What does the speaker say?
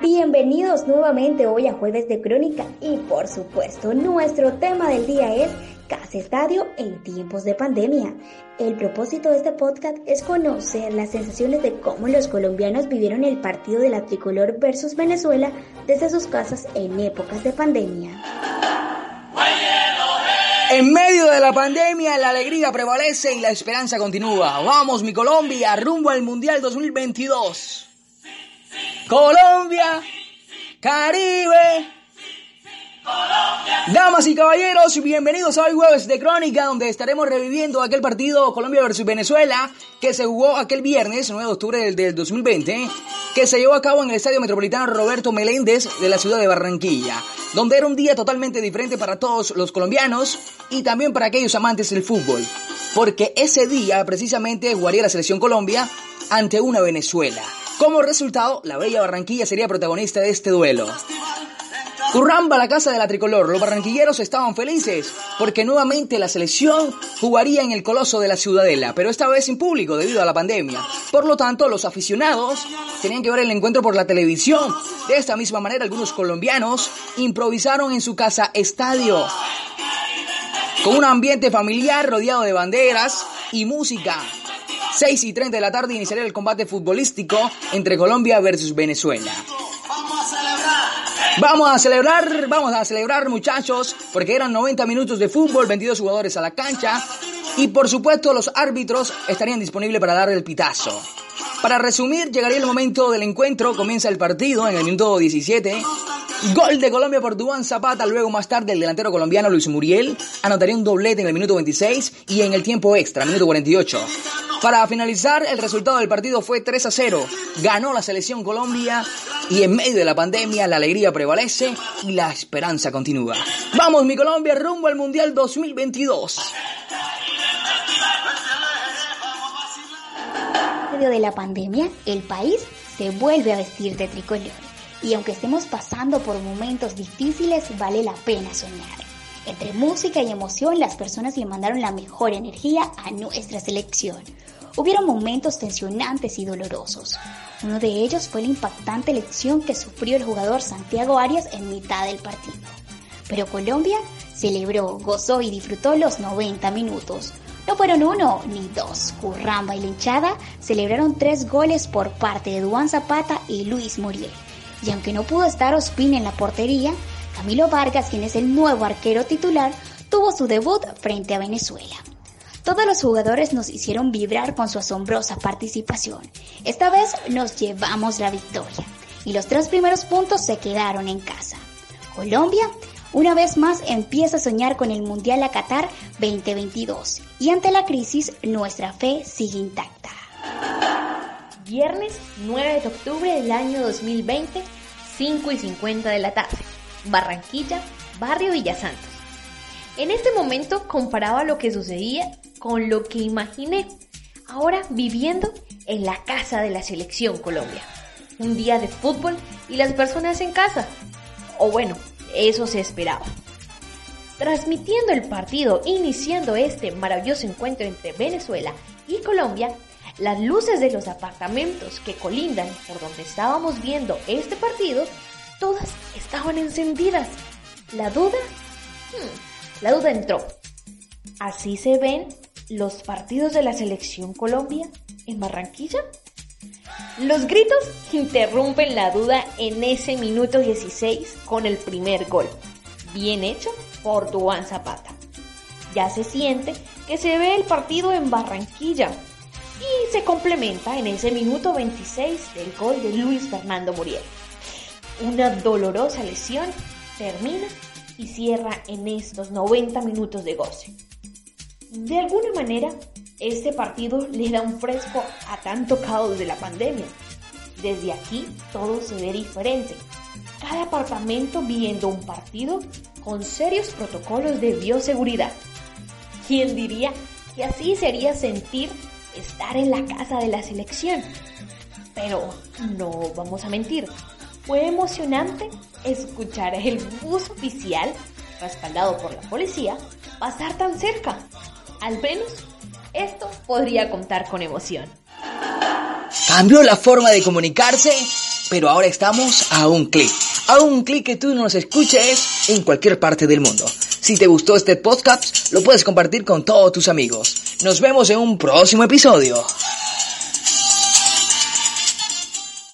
Bienvenidos nuevamente hoy a Jueves de Crónica y por supuesto nuestro tema del día es Casa Estadio en tiempos de pandemia. El propósito de este podcast es conocer las sensaciones de cómo los colombianos vivieron el partido de la tricolor versus Venezuela desde sus casas en épocas de pandemia. En medio de la pandemia, la alegría prevalece y la esperanza continúa. Vamos, mi Colombia, rumbo al Mundial 2022. Colombia, Caribe. Damas y caballeros, bienvenidos a hoy jueves de Crónica, donde estaremos reviviendo aquel partido Colombia versus Venezuela que se jugó aquel viernes, 9 de octubre del, 2020, que se llevó a cabo en el Estadio Metropolitano Roberto Meléndez de la ciudad de Barranquilla, donde era un día totalmente diferente para todos los colombianos y también para aquellos amantes del fútbol, porque ese día precisamente jugaría la selección Colombia ante una Venezuela. Como resultado, la bella Barranquilla sería protagonista de este duelo. Curramba, la casa de la tricolor. Los barranquilleros estaban felices porque nuevamente la selección jugaría en el coloso de la Ciudadela, pero esta vez sin público debido a la pandemia. Por lo tanto, los aficionados tenían que ver el encuentro por la televisión. De esta misma manera, algunos colombianos improvisaron en su casa estadio. Con un ambiente familiar rodeado de banderas y música. 6 y 30 de la tarde iniciaría el combate futbolístico entre Colombia versus Venezuela. Vamos a celebrar, vamos a celebrar muchachos, porque eran 90 minutos de fútbol, 22 jugadores a la cancha y por supuesto los árbitros estarían disponibles para dar el pitazo. Para resumir, llegaría el momento del encuentro, comienza el partido en el minuto 17. Gol de Colombia por Duan Zapata, luego más tarde el delantero colombiano Luis Muriel anotaría un doblete en el minuto 26 y en el tiempo extra, minuto 48. Para finalizar, el resultado del partido fue 3 a 0. Ganó la selección Colombia y en medio de la pandemia la alegría prevalece y la esperanza continúa. Vamos mi Colombia rumbo al Mundial 2022. En medio de la pandemia, el país se vuelve a vestir de tricolor. Y aunque estemos pasando por momentos difíciles, vale la pena soñar. Entre música y emoción, las personas le mandaron la mejor energía a nuestra selección. Hubieron momentos tensionantes y dolorosos. Uno de ellos fue la impactante lección que sufrió el jugador Santiago Arias en mitad del partido. Pero Colombia celebró, gozó y disfrutó los 90 minutos. No fueron uno ni dos. Curramba y Linchada celebraron tres goles por parte de Duan Zapata y Luis Muriel. Y aunque no pudo estar Ospina en la portería, Camilo Vargas, quien es el nuevo arquero titular, tuvo su debut frente a Venezuela. Todos los jugadores nos hicieron vibrar con su asombrosa participación. Esta vez nos llevamos la victoria y los tres primeros puntos se quedaron en casa. Colombia una vez más empieza a soñar con el Mundial a Qatar 2022 y ante la crisis nuestra fe sigue intacta. Viernes 9 de octubre del año 2020, 5 y 50 de la tarde, Barranquilla, Barrio Villasantos. En este momento comparaba lo que sucedía con lo que imaginé, ahora viviendo en la casa de la selección Colombia. Un día de fútbol y las personas en casa. O bueno, eso se esperaba. Transmitiendo el partido, iniciando este maravilloso encuentro entre Venezuela y Colombia, las luces de los apartamentos que colindan por donde estábamos viendo este partido, todas estaban encendidas. La duda, hmm, la duda entró. ¿Así se ven los partidos de la selección Colombia en Barranquilla? Los gritos interrumpen la duda en ese minuto 16 con el primer gol, bien hecho por Duan Zapata. Ya se siente que se ve el partido en Barranquilla y se complementa en ese minuto 26 del gol de Luis Fernando Muriel. Una dolorosa lesión termina y cierra en estos 90 minutos de goce. De alguna manera, este partido le da un fresco a tanto caos de la pandemia. Desde aquí todo se ve diferente. Cada apartamento viendo un partido con serios protocolos de bioseguridad. ¿Quién diría que así sería sentir estar en la casa de la selección? Pero no vamos a mentir, fue emocionante escuchar el bus oficial, respaldado por la policía, pasar tan cerca. Al menos esto podría contar con emoción. Cambió la forma de comunicarse, pero ahora estamos a un clic. A un clic que tú nos escuches en cualquier parte del mundo. Si te gustó este podcast, lo puedes compartir con todos tus amigos. Nos vemos en un próximo episodio.